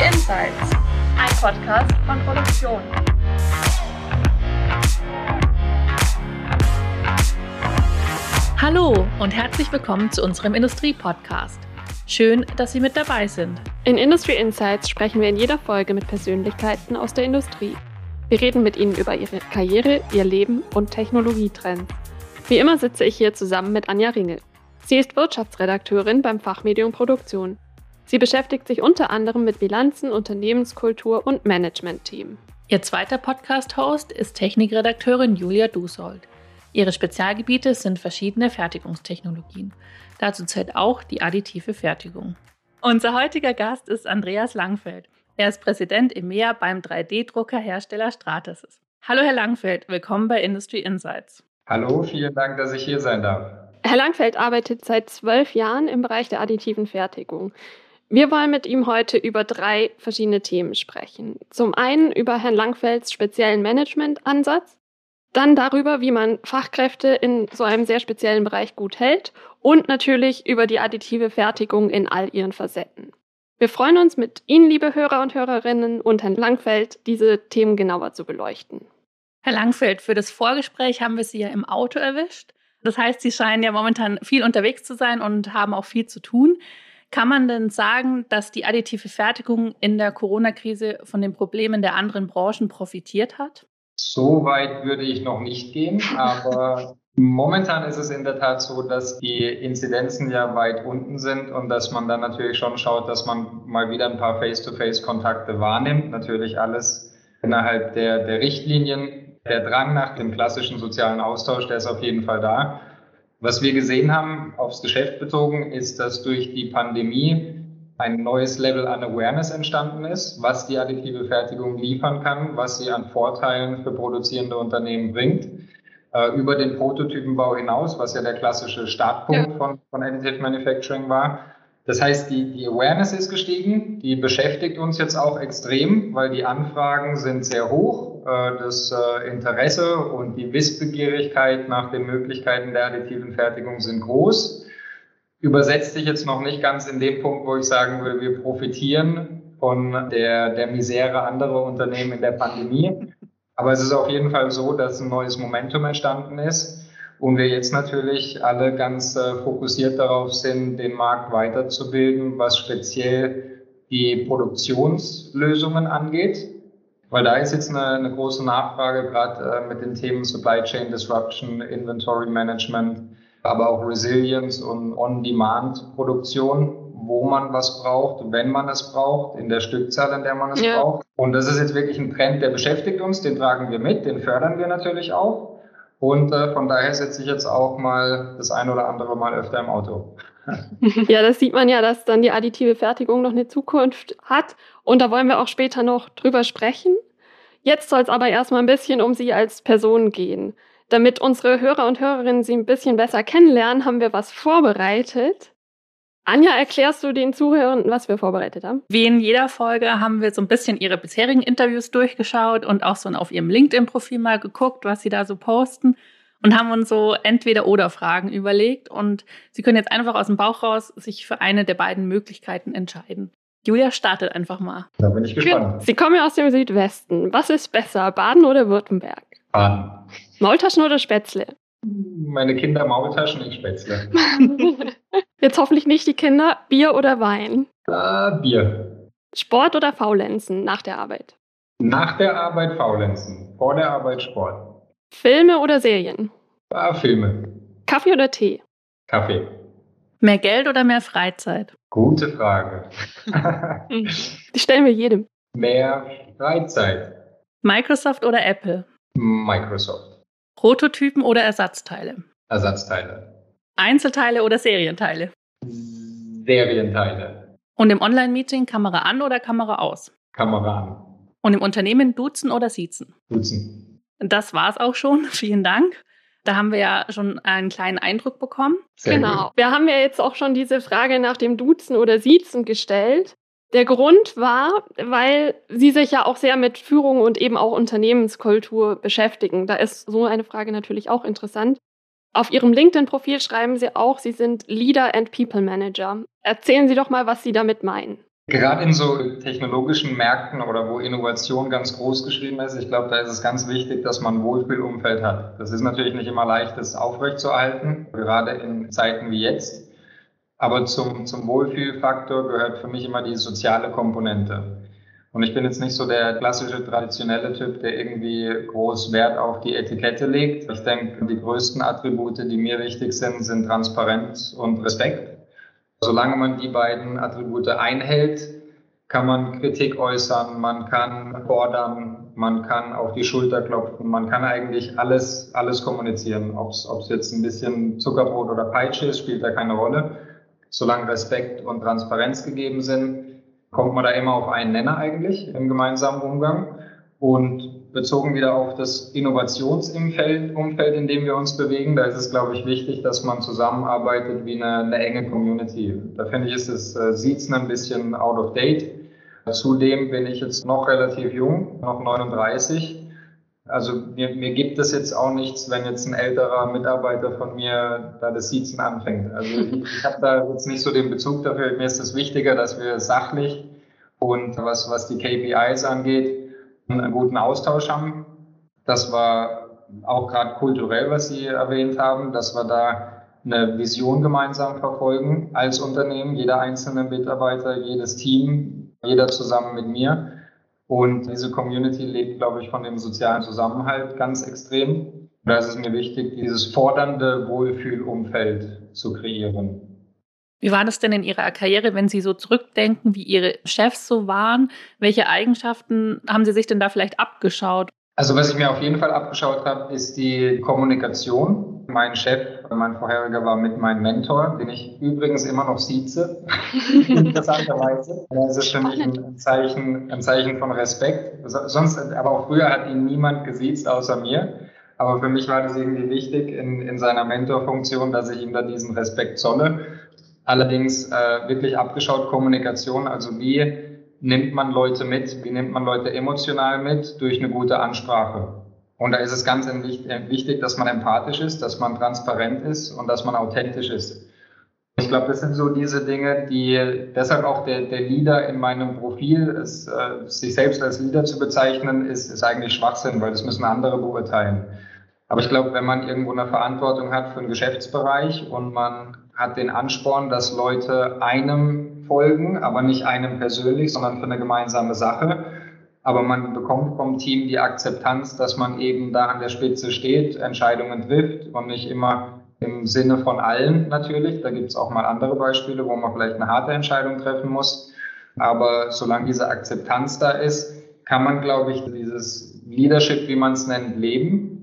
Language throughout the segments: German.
Insights, ein Podcast von Produktion. Hallo und herzlich willkommen zu unserem Industrie-Podcast. Schön, dass Sie mit dabei sind. In Industry Insights sprechen wir in jeder Folge mit Persönlichkeiten aus der Industrie. Wir reden mit ihnen über ihre Karriere, ihr Leben und Technologietrends. Wie immer sitze ich hier zusammen mit Anja Ringel. Sie ist Wirtschaftsredakteurin beim Fachmedium Produktion. Sie beschäftigt sich unter anderem mit Bilanzen, Unternehmenskultur und Management-Team. Ihr zweiter Podcast-Host ist Technikredakteurin Julia Dusold. Ihre Spezialgebiete sind verschiedene Fertigungstechnologien. Dazu zählt auch die additive Fertigung. Unser heutiger Gast ist Andreas Langfeld. Er ist Präsident EMEA beim 3D-Druckerhersteller Stratasys. Hallo Herr Langfeld, willkommen bei Industry Insights. Hallo, vielen Dank, dass ich hier sein darf. Herr Langfeld arbeitet seit zwölf Jahren im Bereich der additiven Fertigung. Wir wollen mit ihm heute über drei verschiedene Themen sprechen. Zum einen über Herrn Langfelds speziellen Managementansatz, dann darüber, wie man Fachkräfte in so einem sehr speziellen Bereich gut hält und natürlich über die additive Fertigung in all ihren Facetten. Wir freuen uns mit Ihnen, liebe Hörer und Hörerinnen, und Herrn Langfeld, diese Themen genauer zu beleuchten. Herr Langfeld, für das Vorgespräch haben wir Sie ja im Auto erwischt. Das heißt, Sie scheinen ja momentan viel unterwegs zu sein und haben auch viel zu tun. Kann man denn sagen, dass die additive Fertigung in der Corona-Krise von den Problemen der anderen Branchen profitiert hat? So weit würde ich noch nicht gehen, aber momentan ist es in der Tat so, dass die Inzidenzen ja weit unten sind und dass man dann natürlich schon schaut, dass man mal wieder ein paar Face-to-Face-Kontakte wahrnimmt. Natürlich alles innerhalb der, der Richtlinien der Drang nach dem klassischen sozialen Austausch, der ist auf jeden Fall da. Was wir gesehen haben, aufs Geschäft bezogen, ist, dass durch die Pandemie ein neues Level an Awareness entstanden ist, was die additive Fertigung liefern kann, was sie an Vorteilen für produzierende Unternehmen bringt. Äh, über den Prototypenbau hinaus, was ja der klassische Startpunkt ja. von, von Additive Manufacturing war. Das heißt, die, die Awareness ist gestiegen, die beschäftigt uns jetzt auch extrem, weil die Anfragen sind sehr hoch äh, das äh, Interesse und die Wissbegierigkeit nach den Möglichkeiten der additiven Fertigung sind groß. Übersetzt sich jetzt noch nicht ganz in dem Punkt, wo ich sagen will, wir profitieren von der, der Misere anderer Unternehmen in der Pandemie. Aber es ist auf jeden Fall so, dass ein neues Momentum entstanden ist und wir jetzt natürlich alle ganz äh, fokussiert darauf sind, den Markt weiterzubilden, was speziell die Produktionslösungen angeht. Weil da ist jetzt eine, eine große Nachfrage, gerade äh, mit den Themen Supply Chain Disruption, Inventory Management, aber auch Resilience und On-Demand-Produktion, wo man was braucht, wenn man es braucht, in der Stückzahl, in der man es ja. braucht. Und das ist jetzt wirklich ein Trend, der beschäftigt uns, den tragen wir mit, den fördern wir natürlich auch. Und äh, von daher sitze ich jetzt auch mal das ein oder andere Mal öfter im Auto. Ja, das sieht man ja, dass dann die additive Fertigung noch eine Zukunft hat. Und da wollen wir auch später noch drüber sprechen. Jetzt soll es aber erstmal ein bisschen um Sie als Person gehen. Damit unsere Hörer und Hörerinnen Sie ein bisschen besser kennenlernen, haben wir was vorbereitet. Anja, erklärst du den Zuhörern, was wir vorbereitet haben? Wie in jeder Folge haben wir so ein bisschen ihre bisherigen Interviews durchgeschaut und auch so auf ihrem LinkedIn-Profil mal geguckt, was sie da so posten und haben uns so entweder oder Fragen überlegt und Sie können jetzt einfach aus dem Bauch raus sich für eine der beiden Möglichkeiten entscheiden. Julia startet einfach mal. Da bin ich gespannt. Sie kommen ja aus dem Südwesten. Was ist besser, Baden oder Württemberg? Baden. Maultaschen oder Spätzle? Meine Kinder Maultaschen, ich Spätzle. Jetzt hoffentlich nicht die Kinder. Bier oder Wein? Äh, Bier. Sport oder Faulenzen nach der Arbeit? Nach der Arbeit Faulenzen. Vor der Arbeit Sport. Filme oder Serien? Ah, Filme. Kaffee oder Tee? Kaffee. Mehr Geld oder mehr Freizeit? Gute Frage. Die stellen wir jedem. Mehr Freizeit. Microsoft oder Apple? Microsoft. Prototypen oder Ersatzteile? Ersatzteile. Einzelteile oder Serienteile? Serienteile. Und im Online-Meeting Kamera an oder Kamera aus? Kamera an. Und im Unternehmen duzen oder siezen? Duzen. Das war's auch schon. Vielen Dank. Da haben wir ja schon einen kleinen Eindruck bekommen. Sehr genau. Gut. Wir haben ja jetzt auch schon diese Frage nach dem Duzen oder Siezen gestellt. Der Grund war, weil Sie sich ja auch sehr mit Führung und eben auch Unternehmenskultur beschäftigen. Da ist so eine Frage natürlich auch interessant. Auf Ihrem LinkedIn-Profil schreiben Sie auch, Sie sind Leader and People Manager. Erzählen Sie doch mal, was Sie damit meinen. Gerade in so technologischen Märkten oder wo Innovation ganz groß geschrieben ist, ich glaube, da ist es ganz wichtig, dass man ein Wohlfühlumfeld hat. Das ist natürlich nicht immer leicht, das aufrechtzuerhalten, gerade in Zeiten wie jetzt. Aber zum, zum Wohlfühlfaktor gehört für mich immer die soziale Komponente. Und ich bin jetzt nicht so der klassische, traditionelle Typ, der irgendwie groß Wert auf die Etikette legt. Ich denke, die größten Attribute, die mir wichtig sind, sind Transparenz und Respekt. Solange man die beiden Attribute einhält, kann man Kritik äußern, man kann fordern, man kann auf die Schulter klopfen, man kann eigentlich alles, alles kommunizieren. Ob es jetzt ein bisschen Zuckerbrot oder Peitsche ist, spielt da keine Rolle. Solange Respekt und Transparenz gegeben sind, kommt man da immer auf einen Nenner eigentlich im gemeinsamen Umgang. Und bezogen wieder auf das Innovationsumfeld, Umfeld, in dem wir uns bewegen, da ist es, glaube ich, wichtig, dass man zusammenarbeitet wie eine, eine enge Community. Da finde ich, ist das äh, ein bisschen out of date. Zudem bin ich jetzt noch relativ jung, noch 39. Also mir, mir gibt es jetzt auch nichts, wenn jetzt ein älterer Mitarbeiter von mir da das Siezen anfängt. Also ich, ich habe da jetzt nicht so den Bezug dafür. Mir ist es wichtiger, dass wir sachlich und was, was die KPIs angeht, einen guten Austausch haben. Das war auch gerade kulturell, was Sie erwähnt haben, dass wir da eine Vision gemeinsam verfolgen als Unternehmen, jeder einzelne Mitarbeiter, jedes Team, jeder zusammen mit mir. Und diese Community lebt, glaube ich, von dem sozialen Zusammenhalt ganz extrem. Da ist es mir wichtig, dieses fordernde Wohlfühlumfeld zu kreieren. Wie war das denn in Ihrer Karriere, wenn Sie so zurückdenken, wie Ihre Chefs so waren? Welche Eigenschaften haben Sie sich denn da vielleicht abgeschaut? Also was ich mir auf jeden Fall abgeschaut habe, ist die Kommunikation. Mein Chef, mein vorheriger war mit meinem Mentor, den ich übrigens immer noch sieze, interessanterweise. Das ist für mich ein Zeichen, ein Zeichen von Respekt. Sonst, aber auch früher hat ihn niemand gesiezt außer mir. Aber für mich war das irgendwie wichtig in, in seiner Mentorfunktion, dass ich ihm da diesen Respekt zolle. Allerdings äh, wirklich abgeschaut Kommunikation, also wie nimmt man Leute mit, wie nimmt man Leute emotional mit durch eine gute Ansprache. Und da ist es ganz wichtig, dass man empathisch ist, dass man transparent ist und dass man authentisch ist. Ich glaube, das sind so diese Dinge, die deshalb auch der, der Leader in meinem Profil, ist, äh, sich selbst als Leader zu bezeichnen, ist, ist eigentlich Schwachsinn, weil das müssen andere beurteilen. Aber ich glaube, wenn man irgendwo eine Verantwortung hat für einen Geschäftsbereich und man hat den Ansporn, dass Leute einem folgen, aber nicht einem persönlich, sondern für eine gemeinsame Sache. Aber man bekommt vom Team die Akzeptanz, dass man eben da an der Spitze steht, Entscheidungen trifft und nicht immer im Sinne von allen natürlich. Da gibt es auch mal andere Beispiele, wo man vielleicht eine harte Entscheidung treffen muss. Aber solange diese Akzeptanz da ist, kann man, glaube ich, dieses Leadership, wie man es nennt, leben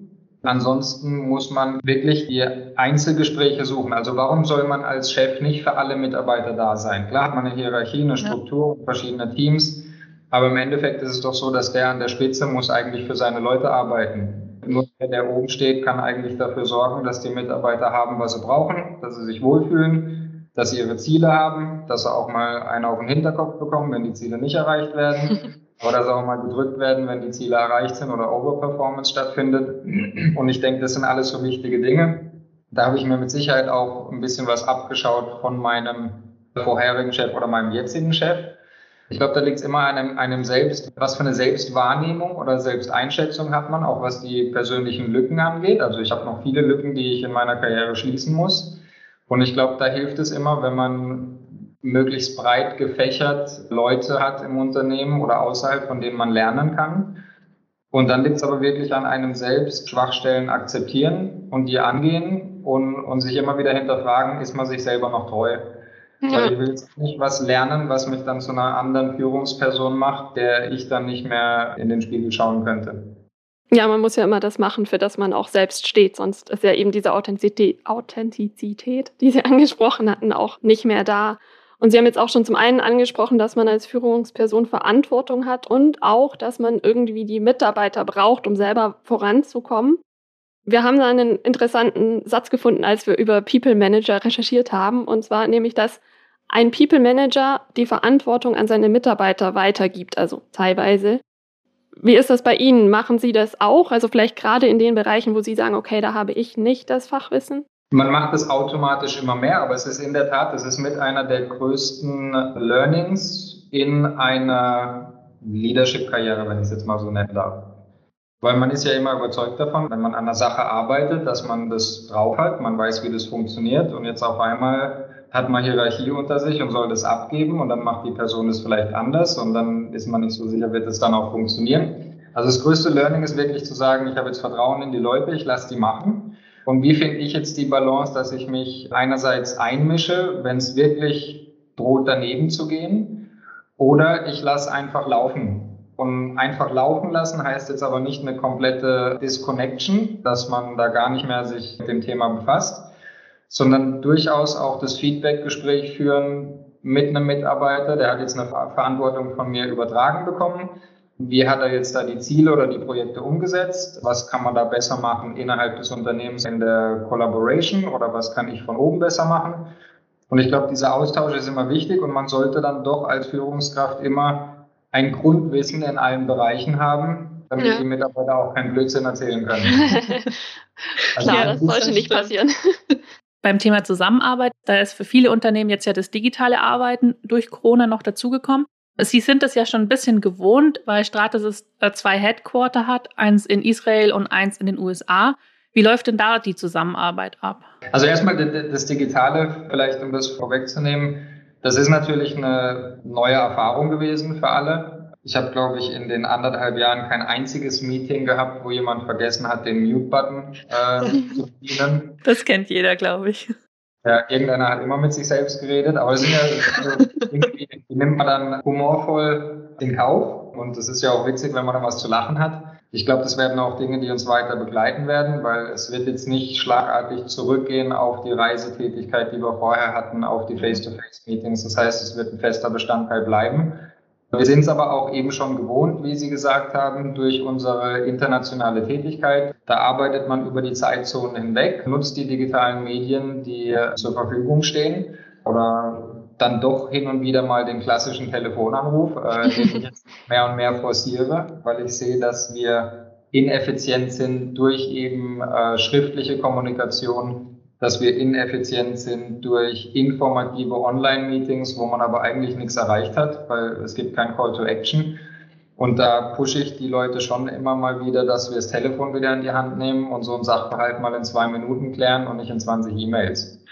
Ansonsten muss man wirklich die Einzelgespräche suchen. Also warum soll man als Chef nicht für alle Mitarbeiter da sein? Klar hat man eine Hierarchie, eine Struktur, verschiedene Teams. Aber im Endeffekt ist es doch so, dass der an der Spitze muss eigentlich für seine Leute arbeiten. Nur der, der oben steht, kann eigentlich dafür sorgen, dass die Mitarbeiter haben, was sie brauchen, dass sie sich wohlfühlen, dass sie ihre Ziele haben, dass sie auch mal einen auf den Hinterkopf bekommen, wenn die Ziele nicht erreicht werden. aber dass auch mal gedrückt werden, wenn die Ziele erreicht sind oder Overperformance stattfindet. Und ich denke, das sind alles so wichtige Dinge. Da habe ich mir mit Sicherheit auch ein bisschen was abgeschaut von meinem vorherigen Chef oder meinem jetzigen Chef. Ich glaube, da liegt es immer einem, einem selbst, was für eine Selbstwahrnehmung oder Selbsteinschätzung hat man, auch was die persönlichen Lücken angeht. Also ich habe noch viele Lücken, die ich in meiner Karriere schließen muss. Und ich glaube, da hilft es immer, wenn man möglichst breit gefächert Leute hat im Unternehmen oder außerhalb, von denen man lernen kann. Und dann liegt es aber wirklich an einem selbst, Schwachstellen akzeptieren und die angehen und, und sich immer wieder hinterfragen, ist man sich selber noch treu? Ja. Weil ich will jetzt nicht was lernen, was mich dann zu einer anderen Führungsperson macht, der ich dann nicht mehr in den Spiegel schauen könnte. Ja, man muss ja immer das machen, für das man auch selbst steht. Sonst ist ja eben diese Authentizität, Authentizität die Sie angesprochen hatten, auch nicht mehr da. Und Sie haben jetzt auch schon zum einen angesprochen, dass man als Führungsperson Verantwortung hat und auch, dass man irgendwie die Mitarbeiter braucht, um selber voranzukommen. Wir haben da einen interessanten Satz gefunden, als wir über People Manager recherchiert haben. Und zwar nämlich, dass ein People Manager die Verantwortung an seine Mitarbeiter weitergibt, also teilweise. Wie ist das bei Ihnen? Machen Sie das auch? Also vielleicht gerade in den Bereichen, wo Sie sagen, okay, da habe ich nicht das Fachwissen? Man macht es automatisch immer mehr, aber es ist in der Tat, es ist mit einer der größten Learnings in einer Leadership-Karriere, wenn ich es jetzt mal so nennen darf. Weil man ist ja immer überzeugt davon, wenn man an einer Sache arbeitet, dass man das drauf hat, man weiß, wie das funktioniert und jetzt auf einmal hat man Hierarchie unter sich und soll das abgeben und dann macht die Person das vielleicht anders und dann ist man nicht so sicher, wird es dann auch funktionieren. Also das größte Learning ist wirklich zu sagen, ich habe jetzt Vertrauen in die Leute, ich lasse die machen. Und wie finde ich jetzt die Balance, dass ich mich einerseits einmische, wenn es wirklich droht, daneben zu gehen, oder ich lasse einfach laufen. Und einfach laufen lassen heißt jetzt aber nicht eine komplette Disconnection, dass man da gar nicht mehr sich mit dem Thema befasst, sondern durchaus auch das Feedback-Gespräch führen mit einem Mitarbeiter, der hat jetzt eine Verantwortung von mir übertragen bekommen. Wie hat er jetzt da die Ziele oder die Projekte umgesetzt? Was kann man da besser machen innerhalb des Unternehmens in der Collaboration oder was kann ich von oben besser machen? Und ich glaube, dieser Austausch ist immer wichtig und man sollte dann doch als Führungskraft immer ein Grundwissen in allen Bereichen haben, damit ja. die Mitarbeiter auch keinen Blödsinn erzählen können. also Klar, das sollte nicht passieren. Beim Thema Zusammenarbeit, da ist für viele Unternehmen jetzt ja das digitale Arbeiten durch Corona noch dazugekommen. Sie sind es ja schon ein bisschen gewohnt, weil Stratasys äh, zwei Headquarter hat, eins in Israel und eins in den USA. Wie läuft denn da die Zusammenarbeit ab? Also erstmal das Digitale, vielleicht um das vorwegzunehmen, das ist natürlich eine neue Erfahrung gewesen für alle. Ich habe, glaube ich, in den anderthalb Jahren kein einziges Meeting gehabt, wo jemand vergessen hat, den Mute-Button äh, zu bedienen. Das kennt jeder, glaube ich. Ja, irgendeiner hat immer mit sich selbst geredet, aber es sind ja also, irgendwie, nimmt man dann humorvoll in Kauf und es ist ja auch witzig, wenn man dann was zu lachen hat. Ich glaube, das werden auch Dinge, die uns weiter begleiten werden, weil es wird jetzt nicht schlagartig zurückgehen auf die Reisetätigkeit, die wir vorher hatten, auf die Face-to-Face-Meetings. Das heißt, es wird ein fester Bestandteil bleiben. Wir sind es aber auch eben schon gewohnt, wie Sie gesagt haben, durch unsere internationale Tätigkeit. Da arbeitet man über die Zeitzonen hinweg, nutzt die digitalen Medien, die zur Verfügung stehen oder dann doch hin und wieder mal den klassischen Telefonanruf, äh, den ich jetzt mehr und mehr forciere, weil ich sehe, dass wir ineffizient sind durch eben äh, schriftliche Kommunikation dass wir ineffizient sind durch informative Online-Meetings, wo man aber eigentlich nichts erreicht hat, weil es gibt kein Call to Action. Und da pushe ich die Leute schon immer mal wieder, dass wir das Telefon wieder in die Hand nehmen und so ein Sachverhalt mal in zwei Minuten klären und nicht in 20 E-Mails.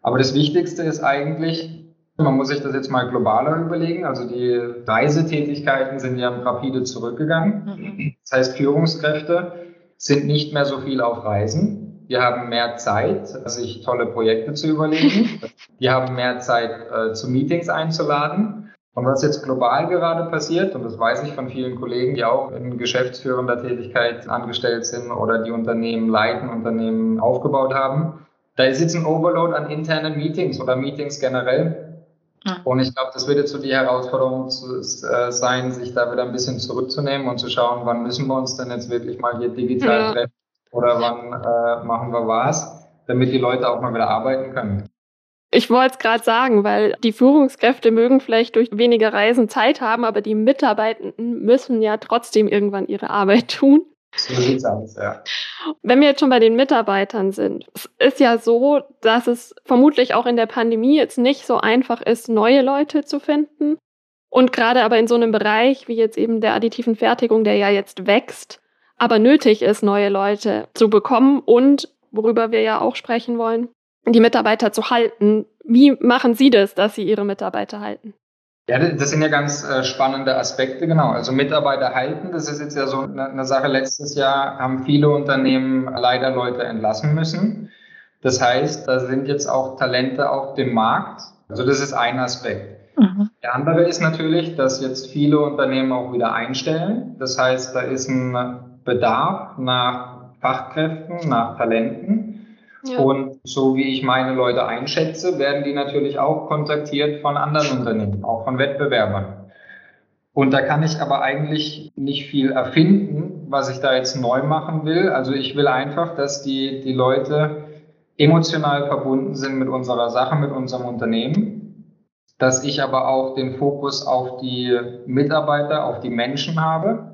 Aber das Wichtigste ist eigentlich, man muss sich das jetzt mal globaler überlegen. Also die Reisetätigkeiten sind ja rapide zurückgegangen. Mhm. Das heißt, Führungskräfte sind nicht mehr so viel auf Reisen. Wir haben mehr Zeit, sich tolle Projekte zu überlegen. Wir haben mehr Zeit, äh, zu Meetings einzuladen. Und was jetzt global gerade passiert, und das weiß ich von vielen Kollegen, die auch in geschäftsführender Tätigkeit angestellt sind oder die Unternehmen leiten, Unternehmen aufgebaut haben, da ist jetzt ein Overload an internen Meetings oder Meetings generell. Und ich glaube, das wird jetzt so die Herausforderung zu, äh, sein, sich da wieder ein bisschen zurückzunehmen und zu schauen, wann müssen wir uns denn jetzt wirklich mal hier digital ja. treffen oder wann äh, machen wir was, damit die Leute auch mal wieder arbeiten können. Ich wollte es gerade sagen, weil die Führungskräfte mögen vielleicht durch weniger Reisen Zeit haben, aber die Mitarbeitenden müssen ja trotzdem irgendwann ihre Arbeit tun. So sieht's aus, ja. Wenn wir jetzt schon bei den Mitarbeitern sind, es ist ja so, dass es vermutlich auch in der Pandemie jetzt nicht so einfach ist, neue Leute zu finden. Und gerade aber in so einem Bereich wie jetzt eben der additiven Fertigung, der ja jetzt wächst, aber nötig ist, neue Leute zu bekommen und, worüber wir ja auch sprechen wollen, die Mitarbeiter zu halten. Wie machen Sie das, dass Sie Ihre Mitarbeiter halten? Ja, das sind ja ganz äh, spannende Aspekte, genau. Also Mitarbeiter halten, das ist jetzt ja so eine Sache. Letztes Jahr haben viele Unternehmen leider Leute entlassen müssen. Das heißt, da sind jetzt auch Talente auf dem Markt. Also das ist ein Aspekt. Mhm. Der andere ist natürlich, dass jetzt viele Unternehmen auch wieder einstellen. Das heißt, da ist ein Bedarf nach Fachkräften, nach Talenten. Ja. Und so wie ich meine Leute einschätze, werden die natürlich auch kontaktiert von anderen Unternehmen, auch von Wettbewerbern. Und da kann ich aber eigentlich nicht viel erfinden, was ich da jetzt neu machen will. Also ich will einfach, dass die, die Leute emotional verbunden sind mit unserer Sache, mit unserem Unternehmen. Dass ich aber auch den Fokus auf die Mitarbeiter, auf die Menschen habe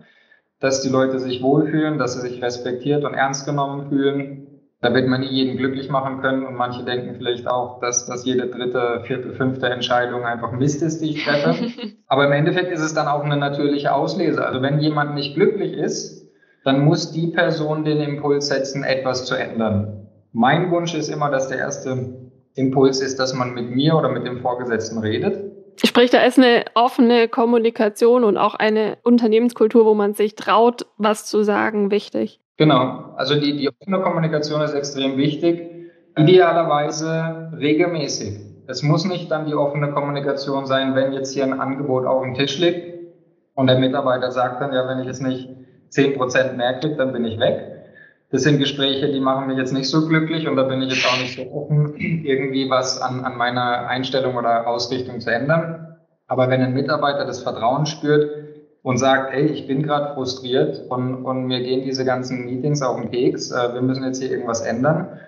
dass die Leute sich wohlfühlen, dass sie sich respektiert und ernst genommen fühlen Da wird man nie jeden glücklich machen können und manche denken vielleicht auch, dass, dass jede dritte, vierte, fünfte Entscheidung einfach Mist ist, die ich treffe. Aber im Endeffekt ist es dann auch eine natürliche Auslese. Also wenn jemand nicht glücklich ist, dann muss die Person den Impuls setzen, etwas zu ändern. Mein Wunsch ist immer, dass der erste Impuls ist, dass man mit mir oder mit dem Vorgesetzten redet. Sprich, da ist eine offene Kommunikation und auch eine Unternehmenskultur, wo man sich traut, was zu sagen, wichtig. Genau, also die, die offene Kommunikation ist extrem wichtig. Idealerweise regelmäßig. Es muss nicht dann die offene Kommunikation sein, wenn jetzt hier ein Angebot auf dem Tisch liegt und der Mitarbeiter sagt dann, ja, wenn ich jetzt nicht zehn Prozent mehr kriege, dann bin ich weg. Das sind Gespräche, die machen mich jetzt nicht so glücklich und da bin ich jetzt auch nicht so offen, irgendwie was an, an meiner Einstellung oder Ausrichtung zu ändern. Aber wenn ein Mitarbeiter das Vertrauen spürt, und sagt, ey, ich bin gerade frustriert und, und mir gehen diese ganzen Meetings auf den Keks, äh, wir müssen jetzt hier irgendwas ändern,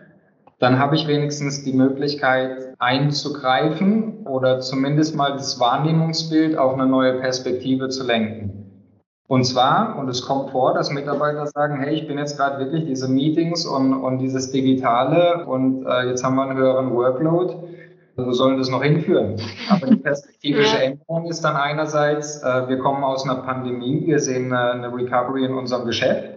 dann habe ich wenigstens die Möglichkeit einzugreifen oder zumindest mal das Wahrnehmungsbild auf eine neue Perspektive zu lenken. Und zwar, und es kommt vor, dass Mitarbeiter sagen, hey, ich bin jetzt gerade wirklich diese Meetings und, und dieses Digitale und äh, jetzt haben wir einen höheren Workload wo sollen das noch hinführen? Aber die perspektivische ja. Änderung ist dann einerseits, äh, wir kommen aus einer Pandemie, wir sehen eine, eine Recovery in unserem Geschäft.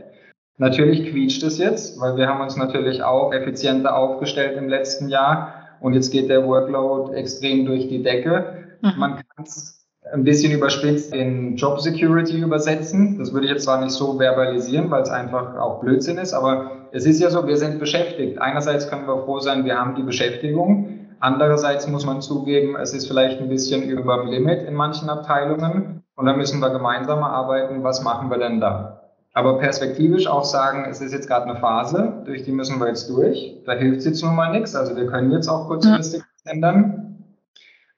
Natürlich quietscht es jetzt, weil wir haben uns natürlich auch effizienter aufgestellt im letzten Jahr und jetzt geht der Workload extrem durch die Decke. Mhm. Man kann es ein bisschen überspitzt in Job Security übersetzen. Das würde ich jetzt zwar nicht so verbalisieren, weil es einfach auch Blödsinn ist, aber es ist ja so, wir sind beschäftigt. Einerseits können wir froh sein, wir haben die Beschäftigung. Andererseits muss man zugeben, es ist vielleicht ein bisschen über dem Limit in manchen Abteilungen und da müssen wir gemeinsam arbeiten, was machen wir denn da? Aber perspektivisch auch sagen, es ist jetzt gerade eine Phase, durch die müssen wir jetzt durch. Da hilft jetzt nun mal nichts. Also wir können jetzt auch kurzfristig ja. ändern.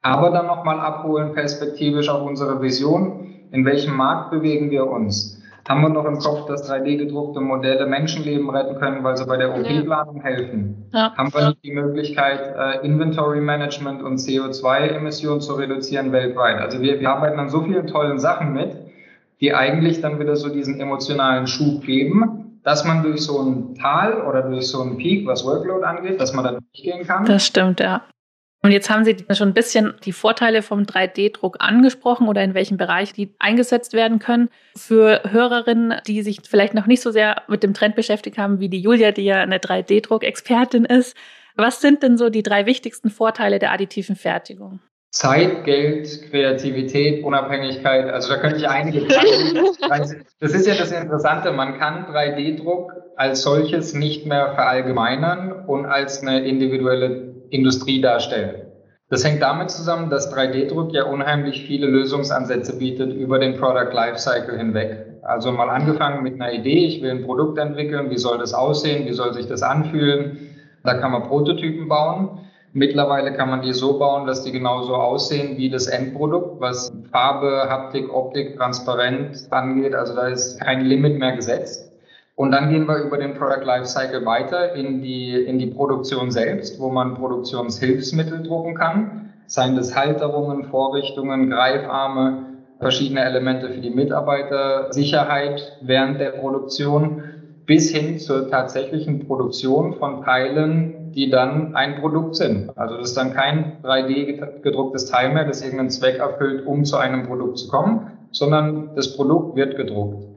Aber dann nochmal abholen, perspektivisch auf unsere Vision. In welchem Markt bewegen wir uns? haben wir noch im Kopf, dass 3D-gedruckte Modelle Menschenleben retten können, weil sie bei der OP-Planung helfen? Ja. Haben wir nicht die Möglichkeit, äh, Inventory Management und CO2-Emissionen zu reduzieren weltweit? Also wir, wir arbeiten an so vielen tollen Sachen mit, die eigentlich dann wieder so diesen emotionalen Schub geben, dass man durch so ein Tal oder durch so einen Peak, was Workload angeht, dass man da durchgehen kann. Das stimmt, ja. Und jetzt haben Sie schon ein bisschen die Vorteile vom 3D-Druck angesprochen oder in welchem Bereich die eingesetzt werden können. Für Hörerinnen, die sich vielleicht noch nicht so sehr mit dem Trend beschäftigt haben, wie die Julia, die ja eine 3D-Druck-Expertin ist. Was sind denn so die drei wichtigsten Vorteile der additiven Fertigung? Zeit, Geld, Kreativität, Unabhängigkeit. Also da könnte ich einige zeigen. Das ist ja das Interessante. Man kann 3D-Druck als solches nicht mehr verallgemeinern und als eine individuelle Industrie darstellen. Das hängt damit zusammen, dass 3D-Druck ja unheimlich viele Lösungsansätze bietet über den Product Lifecycle hinweg. Also mal angefangen mit einer Idee, ich will ein Produkt entwickeln, wie soll das aussehen, wie soll sich das anfühlen. Da kann man Prototypen bauen. Mittlerweile kann man die so bauen, dass die genauso aussehen wie das Endprodukt, was Farbe, Haptik, Optik, Transparenz angeht. Also da ist kein Limit mehr gesetzt. Und dann gehen wir über den Product Lifecycle weiter in die, in die Produktion selbst, wo man Produktionshilfsmittel drucken kann. Seien das Halterungen, Vorrichtungen, Greifarme, verschiedene Elemente für die Mitarbeiter, Sicherheit während der Produktion bis hin zur tatsächlichen Produktion von Teilen, die dann ein Produkt sind. Also das ist dann kein 3D gedrucktes Teil mehr, das irgendeinen Zweck erfüllt, um zu einem Produkt zu kommen, sondern das Produkt wird gedruckt.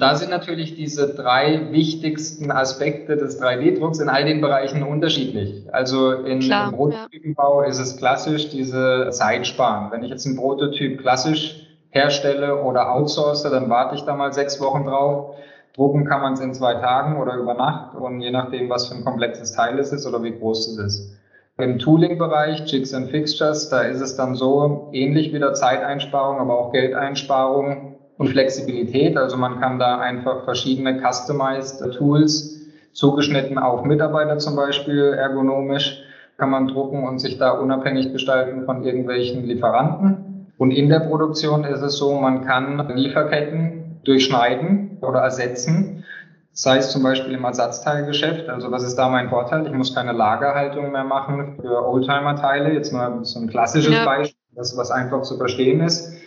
Da sind natürlich diese drei wichtigsten Aspekte des 3D-Drucks in all den Bereichen unterschiedlich. Also in, Klar, im Prototypenbau ja. ist es klassisch diese Zeit sparen. Wenn ich jetzt einen Prototyp klassisch herstelle oder outsource, dann warte ich da mal sechs Wochen drauf. Drucken kann man es in zwei Tagen oder über Nacht und je nachdem, was für ein komplexes Teil es ist oder wie groß es ist. Im Tooling-Bereich, Jigs and Fixtures, da ist es dann so ähnlich wieder Zeiteinsparung, aber auch Geldeinsparung und Flexibilität. Also man kann da einfach verschiedene Customized Tools zugeschnitten auf Mitarbeiter zum Beispiel ergonomisch kann man drucken und sich da unabhängig gestalten von irgendwelchen Lieferanten. Und in der Produktion ist es so, man kann Lieferketten durchschneiden oder ersetzen. Sei es zum Beispiel im Ersatzteilgeschäft. Also was ist da mein Vorteil? Ich muss keine Lagerhaltung mehr machen für Oldtimer-Teile. Jetzt mal so ein klassisches ja. Beispiel, das was einfach zu verstehen ist.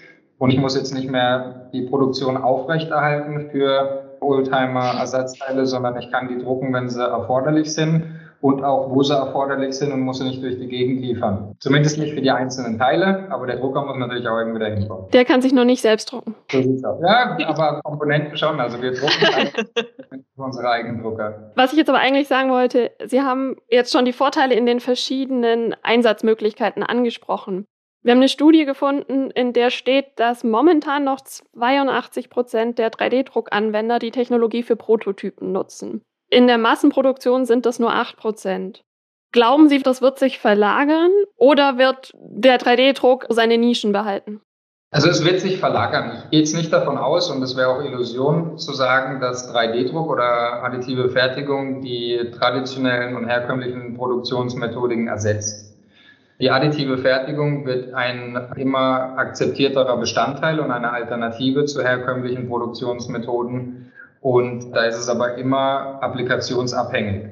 Und ich muss jetzt nicht mehr die Produktion aufrechterhalten für Oldtimer-Ersatzteile, sondern ich kann die drucken, wenn sie erforderlich sind und auch, wo sie erforderlich sind und muss sie nicht durch die Gegend liefern. Zumindest nicht für die einzelnen Teile, aber der Drucker muss natürlich auch irgendwie dahin kommen. Der kann sich noch nicht selbst drucken. So sieht's aus. Ja, aber Komponenten schon. Also wir drucken unsere eigenen Drucker. Was ich jetzt aber eigentlich sagen wollte, Sie haben jetzt schon die Vorteile in den verschiedenen Einsatzmöglichkeiten angesprochen. Wir haben eine Studie gefunden, in der steht, dass momentan noch 82 Prozent der 3D-Druckanwender die Technologie für Prototypen nutzen. In der Massenproduktion sind das nur 8 Prozent. Glauben Sie, das wird sich verlagern oder wird der 3D-Druck seine Nischen behalten? Also es wird sich verlagern. Ich gehe jetzt nicht davon aus, und es wäre auch Illusion zu sagen, dass 3D-Druck oder additive Fertigung die traditionellen und herkömmlichen Produktionsmethodiken ersetzt. Die additive Fertigung wird ein immer akzeptierterer Bestandteil und eine Alternative zu herkömmlichen Produktionsmethoden. Und da ist es aber immer applikationsabhängig.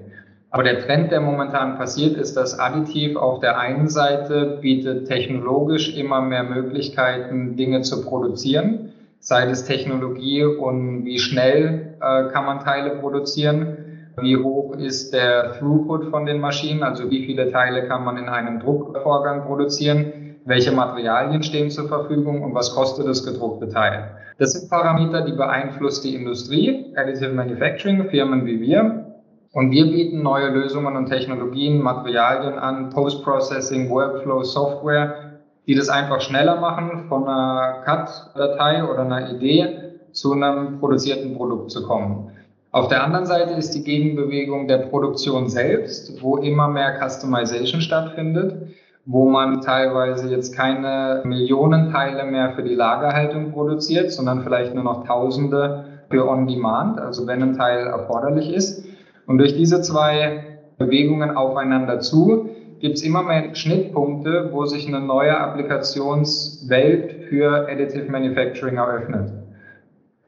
Aber der Trend, der momentan passiert, ist, dass Additiv auf der einen Seite bietet technologisch immer mehr Möglichkeiten, Dinge zu produzieren, sei es Technologie und wie schnell äh, kann man Teile produzieren, wie hoch ist der Throughput von den Maschinen, also wie viele Teile kann man in einem Druckvorgang produzieren, welche Materialien stehen zur Verfügung und was kostet das gedruckte Teil. Das sind Parameter, die beeinflussen die Industrie, Additive Manufacturing, Firmen wie wir. Und wir bieten neue Lösungen und Technologien, Materialien an, Post-Processing, Workflow, Software, die das einfach schneller machen, von einer CAD-Datei oder einer Idee zu einem produzierten Produkt zu kommen. Auf der anderen Seite ist die Gegenbewegung der Produktion selbst, wo immer mehr Customization stattfindet wo man teilweise jetzt keine Millionen Teile mehr für die Lagerhaltung produziert, sondern vielleicht nur noch Tausende für On-Demand, also wenn ein Teil erforderlich ist. Und durch diese zwei Bewegungen aufeinander zu gibt es immer mehr Schnittpunkte, wo sich eine neue Applikationswelt für Additive Manufacturing eröffnet.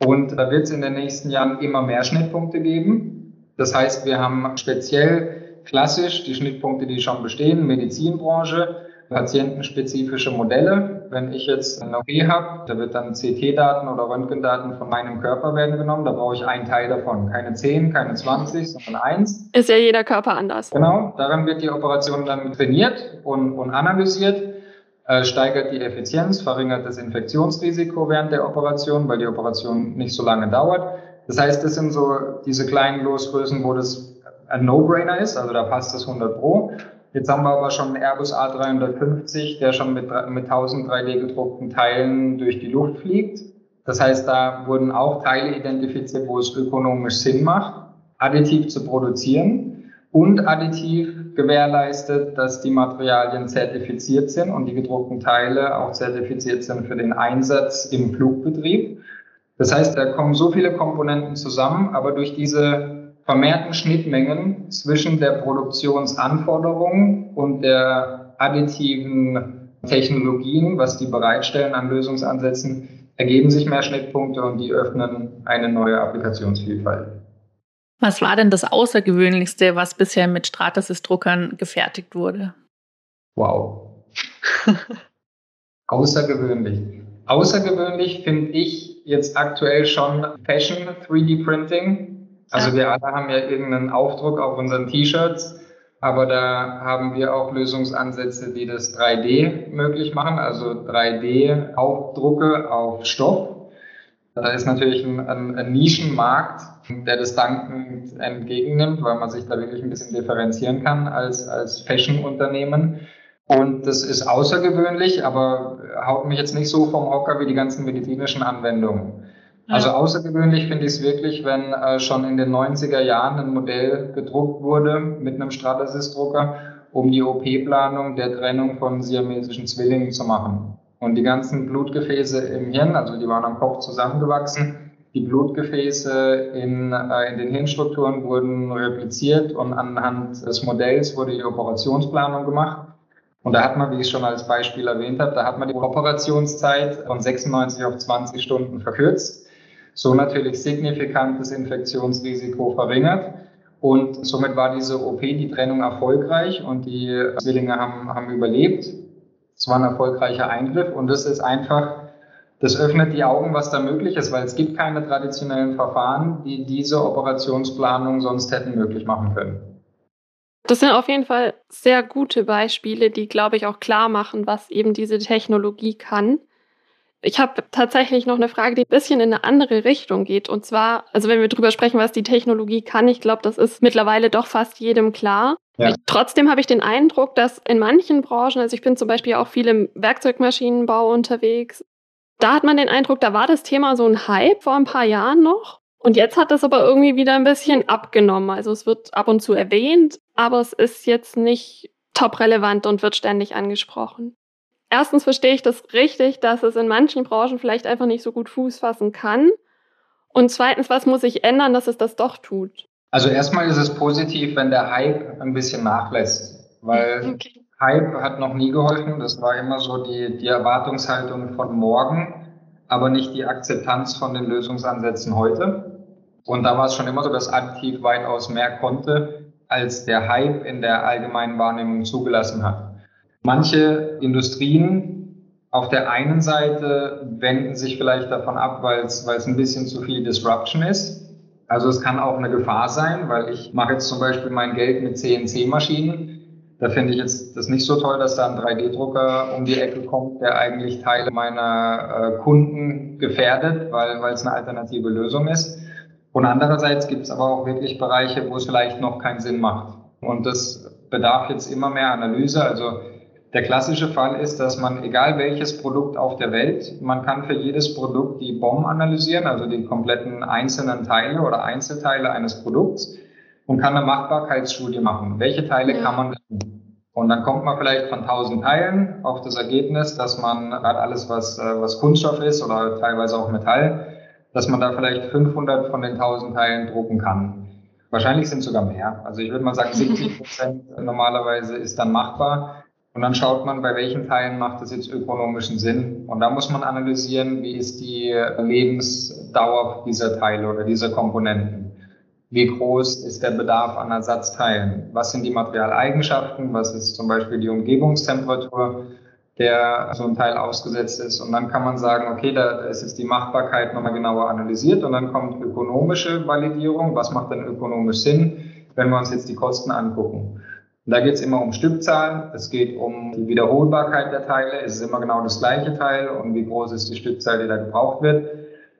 Und da wird es in den nächsten Jahren immer mehr Schnittpunkte geben. Das heißt, wir haben speziell klassisch die Schnittpunkte, die schon bestehen, Medizinbranche, patientenspezifische Modelle. Wenn ich jetzt eine OP habe, da wird dann CT-Daten oder Röntgendaten von meinem Körper werden genommen. Da brauche ich einen Teil davon. Keine 10, keine 20, sondern eins. Ist ja jeder Körper anders. Genau. Daran wird die Operation dann trainiert und, und analysiert. Äh, steigert die Effizienz, verringert das Infektionsrisiko während der Operation, weil die Operation nicht so lange dauert. Das heißt, das sind so diese kleinen Losgrößen, wo das ein No-Brainer ist, also da passt das 100 Pro. Jetzt haben wir aber schon einen Airbus A350, der schon mit, mit 1000 3D gedruckten Teilen durch die Luft fliegt. Das heißt, da wurden auch Teile identifiziert, wo es ökonomisch Sinn macht, additiv zu produzieren und additiv gewährleistet, dass die Materialien zertifiziert sind und die gedruckten Teile auch zertifiziert sind für den Einsatz im Flugbetrieb. Das heißt, da kommen so viele Komponenten zusammen, aber durch diese vermehrten Schnittmengen zwischen der Produktionsanforderung und der additiven Technologien, was die bereitstellen an Lösungsansätzen, ergeben sich mehr Schnittpunkte und die öffnen eine neue Applikationsvielfalt. Was war denn das Außergewöhnlichste, was bisher mit Stratasys-Druckern gefertigt wurde? Wow. Außergewöhnlich. Außergewöhnlich finde ich jetzt aktuell schon Fashion 3D Printing. Also wir alle haben ja irgendeinen Aufdruck auf unseren T-Shirts, aber da haben wir auch Lösungsansätze, die das 3D möglich machen, also 3D-Aufdrucke auf Stoff. Da ist natürlich ein, ein, ein, Nischenmarkt, der das dankend entgegennimmt, weil man sich da wirklich ein bisschen differenzieren kann als, als Fashion-Unternehmen. Und das ist außergewöhnlich, aber haut mich jetzt nicht so vom Hocker wie die ganzen medizinischen Anwendungen. Also außergewöhnlich finde ich es wirklich, wenn äh, schon in den 90er Jahren ein Modell gedruckt wurde mit einem Stratasys-Drucker, um die OP-Planung der Trennung von siamesischen Zwillingen zu machen. Und die ganzen Blutgefäße im Hirn, also die waren am Kopf zusammengewachsen, die Blutgefäße in, äh, in den Hirnstrukturen wurden repliziert und anhand des Modells wurde die Operationsplanung gemacht. Und da hat man, wie ich schon als Beispiel erwähnt habe, da hat man die Operationszeit von 96 auf 20 Stunden verkürzt so natürlich signifikant das Infektionsrisiko verringert. Und somit war diese OP, die Trennung erfolgreich und die Zwillinge haben, haben überlebt. Es war ein erfolgreicher Eingriff und das ist einfach das öffnet die Augen, was da möglich ist, weil es gibt keine traditionellen Verfahren, die diese Operationsplanung sonst hätten möglich machen können. Das sind auf jeden Fall sehr gute Beispiele, die, glaube ich, auch klar machen, was eben diese Technologie kann. Ich habe tatsächlich noch eine Frage, die ein bisschen in eine andere Richtung geht. Und zwar, also wenn wir drüber sprechen, was die Technologie kann, ich glaube, das ist mittlerweile doch fast jedem klar. Ja. Ich, trotzdem habe ich den Eindruck, dass in manchen Branchen, also ich bin zum Beispiel auch viel im Werkzeugmaschinenbau unterwegs, da hat man den Eindruck, da war das Thema so ein Hype vor ein paar Jahren noch. Und jetzt hat das aber irgendwie wieder ein bisschen abgenommen. Also es wird ab und zu erwähnt, aber es ist jetzt nicht top relevant und wird ständig angesprochen. Erstens verstehe ich das richtig, dass es in manchen Branchen vielleicht einfach nicht so gut Fuß fassen kann. Und zweitens, was muss sich ändern, dass es das doch tut? Also erstmal ist es positiv, wenn der Hype ein bisschen nachlässt, weil okay. Hype hat noch nie geholfen. Das war immer so die, die Erwartungshaltung von morgen, aber nicht die Akzeptanz von den Lösungsansätzen heute. Und da war es schon immer so, dass Additiv weitaus mehr konnte, als der Hype in der allgemeinen Wahrnehmung zugelassen hat. Manche Industrien auf der einen Seite wenden sich vielleicht davon ab, weil es ein bisschen zu viel Disruption ist. Also es kann auch eine Gefahr sein, weil ich mache jetzt zum Beispiel mein Geld mit CNC-Maschinen da finde ich jetzt das nicht so toll, dass da ein 3D-Drucker um die Ecke kommt, der eigentlich Teile meiner äh, Kunden gefährdet, weil, es eine alternative Lösung ist. Und andererseits gibt es aber auch wirklich Bereiche, wo es vielleicht noch keinen Sinn macht. Und das bedarf jetzt immer mehr Analyse. Also der klassische Fall ist, dass man, egal welches Produkt auf der Welt, man kann für jedes Produkt die BOM analysieren, also die kompletten einzelnen Teile oder Einzelteile eines Produkts und kann eine Machbarkeitsstudie machen. Welche Teile ja. kann man? Und dann kommt man vielleicht von 1000 Teilen auf das Ergebnis, dass man gerade alles, was, äh, was Kunststoff ist oder teilweise auch Metall, dass man da vielleicht 500 von den 1000 Teilen drucken kann. Wahrscheinlich sind sogar mehr. Also ich würde mal sagen, 70 Prozent normalerweise ist dann machbar. Und dann schaut man, bei welchen Teilen macht das jetzt ökonomischen Sinn. Und da muss man analysieren, wie ist die Lebensdauer dieser Teile oder dieser Komponenten. Wie groß ist der Bedarf an Ersatzteilen? Was sind die Materialeigenschaften? Was ist zum Beispiel die Umgebungstemperatur, der so ein Teil ausgesetzt ist? Und dann kann man sagen, okay, da ist jetzt die Machbarkeit nochmal genauer analysiert und dann kommt ökonomische Validierung. Was macht denn ökonomisch Sinn, wenn wir uns jetzt die Kosten angucken? Und da geht es immer um Stückzahl, es geht um die Wiederholbarkeit der Teile, es ist immer genau das gleiche Teil und wie groß ist die Stückzahl, die da gebraucht wird.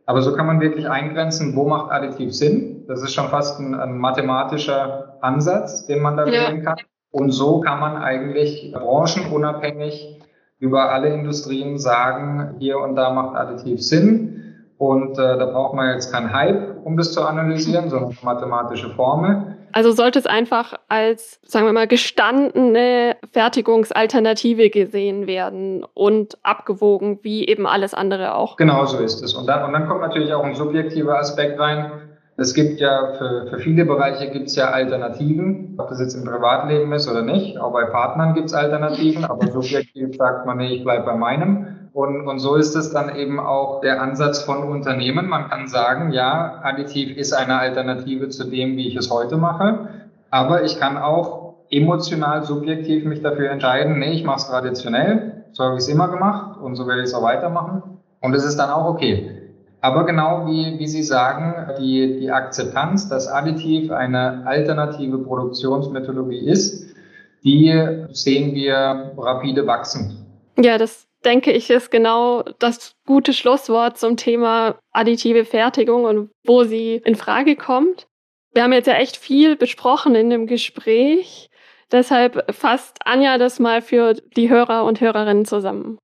Aber so kann man wirklich eingrenzen, wo macht additiv Sinn. Das ist schon fast ein, ein mathematischer Ansatz, den man da ja. wählen kann. Und so kann man eigentlich branchenunabhängig über alle Industrien sagen, hier und da macht additiv Sinn. Und äh, da braucht man jetzt keinen Hype, um das zu analysieren, sondern eine mathematische Formel. Also sollte es einfach als, sagen wir mal, gestandene Fertigungsalternative gesehen werden und abgewogen, wie eben alles andere auch. Genau so ist es. Und dann, und dann kommt natürlich auch ein subjektiver Aspekt rein. Es gibt ja für, für viele Bereiche gibt es ja Alternativen, ob das jetzt im Privatleben ist oder nicht. Auch bei Partnern gibt es Alternativen, aber subjektiv sagt man, nee, ich bleibe bei meinem. Und, und so ist es dann eben auch der Ansatz von Unternehmen. Man kann sagen, ja, additiv ist eine Alternative zu dem, wie ich es heute mache. Aber ich kann auch emotional, subjektiv mich dafür entscheiden, nee, ich mache es traditionell, so habe ich es immer gemacht und so werde ich es auch weitermachen. Und es ist dann auch okay. Aber genau wie, wie Sie sagen, die, die Akzeptanz, dass additiv eine alternative Produktionsmethodologie ist, die sehen wir rapide wachsen. Ja, das denke ich, ist genau das gute Schlusswort zum Thema additive Fertigung und wo sie in Frage kommt. Wir haben jetzt ja echt viel besprochen in dem Gespräch. Deshalb fasst Anja das mal für die Hörer und Hörerinnen zusammen.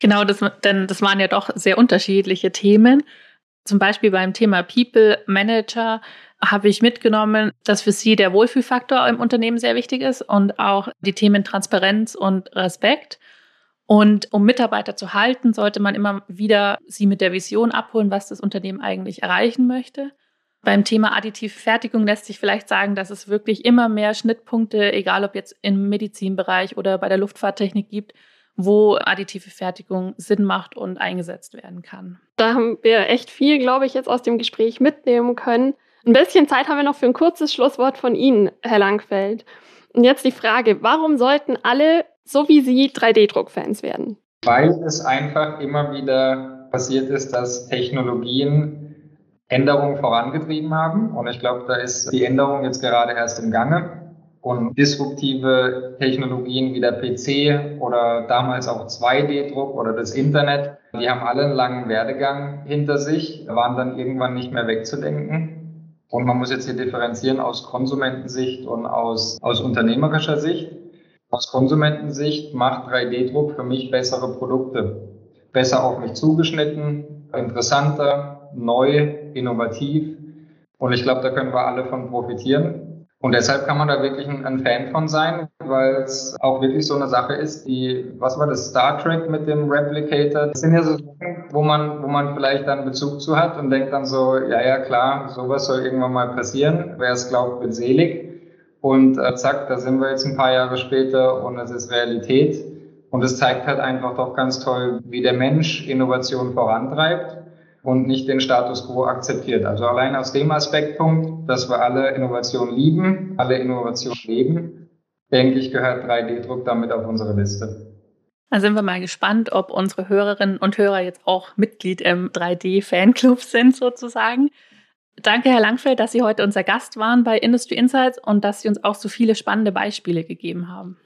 Genau, das, denn das waren ja doch sehr unterschiedliche Themen. Zum Beispiel beim Thema People Manager habe ich mitgenommen, dass für Sie der Wohlfühlfaktor im Unternehmen sehr wichtig ist und auch die Themen Transparenz und Respekt. Und um Mitarbeiter zu halten, sollte man immer wieder sie mit der Vision abholen, was das Unternehmen eigentlich erreichen möchte. Beim Thema additive Fertigung lässt sich vielleicht sagen, dass es wirklich immer mehr Schnittpunkte, egal ob jetzt im Medizinbereich oder bei der Luftfahrttechnik gibt, wo additive Fertigung Sinn macht und eingesetzt werden kann. Da haben wir echt viel, glaube ich, jetzt aus dem Gespräch mitnehmen können. Ein bisschen Zeit haben wir noch für ein kurzes Schlusswort von Ihnen, Herr Langfeld. Und jetzt die Frage, warum sollten alle so wie Sie 3D-Druck-Fans werden? Weil es einfach immer wieder passiert ist, dass Technologien Änderungen vorangetrieben haben. Und ich glaube, da ist die Änderung jetzt gerade erst im Gange. Und disruptive Technologien wie der PC oder damals auch 2D-Druck oder das Internet, die haben alle einen langen Werdegang hinter sich, waren dann irgendwann nicht mehr wegzudenken. Und man muss jetzt hier differenzieren aus Konsumentensicht und aus, aus unternehmerischer Sicht. Aus Konsumentensicht macht 3D-Druck für mich bessere Produkte. Besser auf mich zugeschnitten, interessanter, neu, innovativ. Und ich glaube, da können wir alle von profitieren. Und deshalb kann man da wirklich ein, Fan von sein, weil es auch wirklich so eine Sache ist, die, was war das, Star Trek mit dem Replicator? Das sind ja so Sachen, wo man, wo man vielleicht dann Bezug zu hat und denkt dann so, ja, ja, klar, sowas soll irgendwann mal passieren. Wer es glaubt, wird selig. Und äh, zack, da sind wir jetzt ein paar Jahre später und es ist Realität. Und es zeigt halt einfach doch ganz toll, wie der Mensch Innovation vorantreibt und nicht den Status quo akzeptiert. Also allein aus dem Aspektpunkt, dass wir alle Innovation lieben, alle Innovation leben, denke ich, gehört 3D-Druck damit auf unsere Liste. Da sind wir mal gespannt, ob unsere Hörerinnen und Hörer jetzt auch Mitglied im 3D-Fanclub sind sozusagen. Danke, Herr Langfeld, dass Sie heute unser Gast waren bei Industry Insights und dass Sie uns auch so viele spannende Beispiele gegeben haben.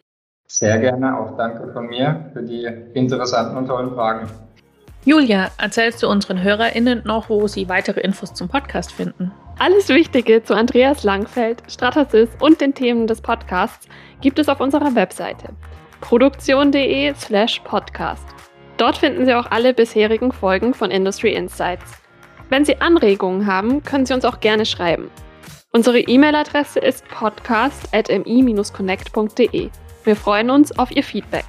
Sehr gerne, auch danke von mir für die interessanten und tollen Fragen. Julia, erzählst du unseren HörerInnen noch, wo sie weitere Infos zum Podcast finden? Alles Wichtige zu Andreas Langfeld, Stratasys und den Themen des Podcasts gibt es auf unserer Webseite produktion.de slash podcast. Dort finden Sie auch alle bisherigen Folgen von Industry Insights. Wenn Sie Anregungen haben, können Sie uns auch gerne schreiben. Unsere E-Mail-Adresse ist podcast.mi-connect.de. Wir freuen uns auf Ihr Feedback.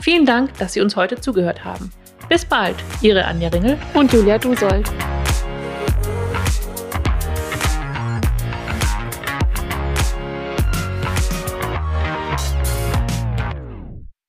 Vielen Dank, dass Sie uns heute zugehört haben. Bis bald, Ihre Anja Ringel und Julia Dusold.